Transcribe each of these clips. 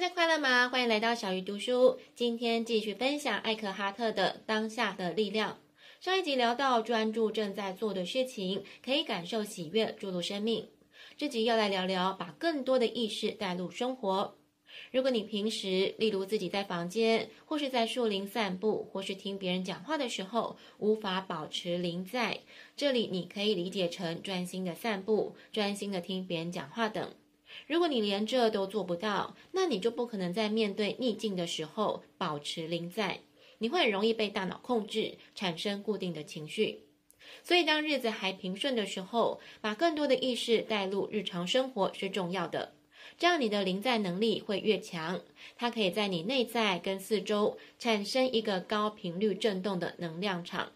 大家快乐吗？欢迎来到小鱼读书。今天继续分享艾克哈特的《当下的力量》。上一集聊到专注正在做的事情，可以感受喜悦注入生命。这集要来聊聊把更多的意识带入生活。如果你平时，例如自己在房间，或是在树林散步，或是听别人讲话的时候，无法保持临在，这里你可以理解成专心的散步、专心的听别人讲话等。如果你连这都做不到，那你就不可能在面对逆境的时候保持临在，你会很容易被大脑控制，产生固定的情绪。所以，当日子还平顺的时候，把更多的意识带入日常生活是重要的。这样，你的临在能力会越强，它可以在你内在跟四周产生一个高频率震动的能量场。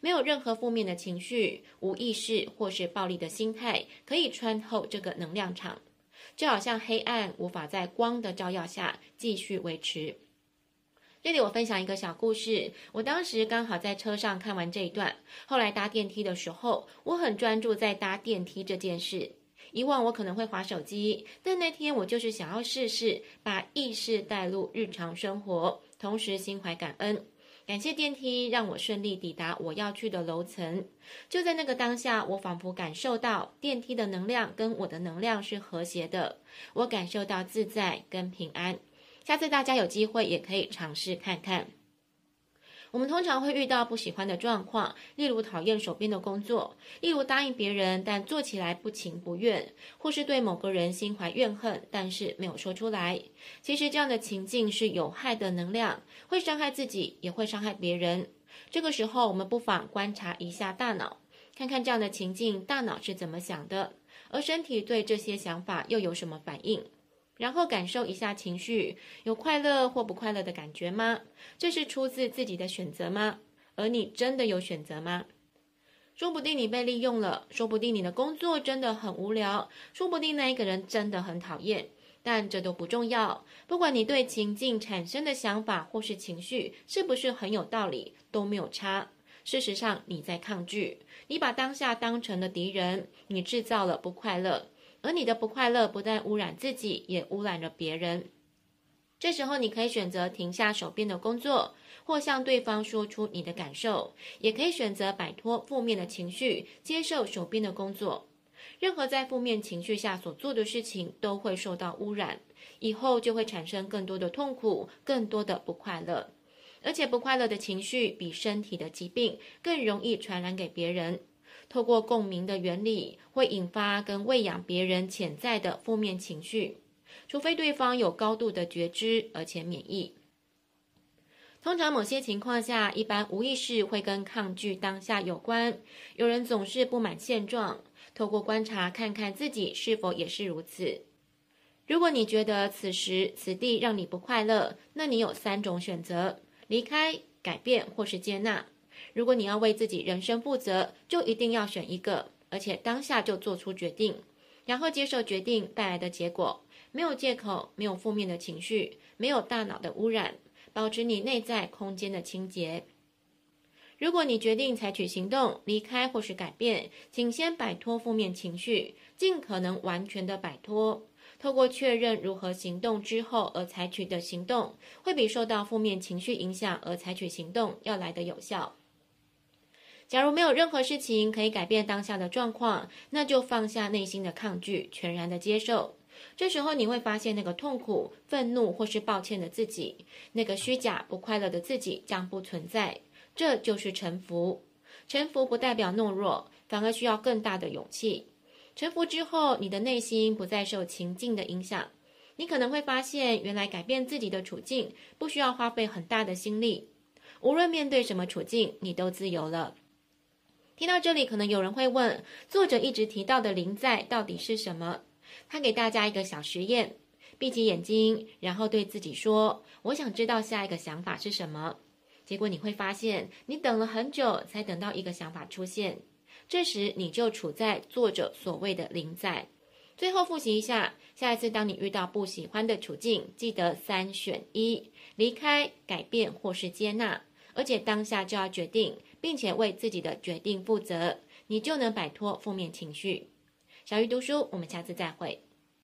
没有任何负面的情绪、无意识或是暴力的心态可以穿透这个能量场。就好像黑暗无法在光的照耀下继续维持。这里我分享一个小故事。我当时刚好在车上看完这一段，后来搭电梯的时候，我很专注在搭电梯这件事。以往我可能会滑手机，但那天我就是想要试试把意识带入日常生活，同时心怀感恩。感谢电梯让我顺利抵达我要去的楼层。就在那个当下，我仿佛感受到电梯的能量跟我的能量是和谐的，我感受到自在跟平安。下次大家有机会也可以尝试看看。我们通常会遇到不喜欢的状况，例如讨厌手边的工作，例如答应别人但做起来不情不愿，或是对某个人心怀怨恨，但是没有说出来。其实这样的情境是有害的能量，会伤害自己，也会伤害别人。这个时候，我们不妨观察一下大脑，看看这样的情境大脑是怎么想的，而身体对这些想法又有什么反应。然后感受一下情绪，有快乐或不快乐的感觉吗？这是出自自己的选择吗？而你真的有选择吗？说不定你被利用了，说不定你的工作真的很无聊，说不定那一个人真的很讨厌，但这都不重要。不管你对情境产生的想法或是情绪是不是很有道理，都没有差。事实上，你在抗拒，你把当下当成了敌人，你制造了不快乐。而你的不快乐不但污染自己，也污染了别人。这时候，你可以选择停下手边的工作，或向对方说出你的感受；也可以选择摆脱负面的情绪，接受手边的工作。任何在负面情绪下所做的事情，都会受到污染，以后就会产生更多的痛苦，更多的不快乐。而且，不快乐的情绪比身体的疾病更容易传染给别人。透过共鸣的原理，会引发跟喂养别人潜在的负面情绪，除非对方有高度的觉知而且免疫。通常某些情况下，一般无意识会跟抗拒当下有关。有人总是不满现状，透过观察看看自己是否也是如此。如果你觉得此时此地让你不快乐，那你有三种选择：离开、改变或是接纳。如果你要为自己人生负责，就一定要选一个，而且当下就做出决定，然后接受决定带来的结果，没有借口，没有负面的情绪，没有大脑的污染，保持你内在空间的清洁。如果你决定采取行动，离开或是改变，请先摆脱负面情绪，尽可能完全的摆脱。透过确认如何行动之后而采取的行动，会比受到负面情绪影响而采取行动要来得有效。假如没有任何事情可以改变当下的状况，那就放下内心的抗拒，全然的接受。这时候你会发现，那个痛苦、愤怒或是抱歉的自己，那个虚假不快乐的自己将不存在。这就是臣服。臣服不代表懦弱，反而需要更大的勇气。臣服之后，你的内心不再受情境的影响。你可能会发现，原来改变自己的处境不需要花费很大的心力。无论面对什么处境，你都自由了。听到这里，可能有人会问：作者一直提到的临在到底是什么？他给大家一个小实验：闭起眼睛，然后对自己说：“我想知道下一个想法是什么。”结果你会发现，你等了很久才等到一个想法出现。这时你就处在作者所谓的临在。最后复习一下：下一次当你遇到不喜欢的处境，记得三选一：离开、改变或是接纳。而且当下就要决定，并且为自己的决定负责，你就能摆脱负面情绪。小鱼读书，我们下次再会。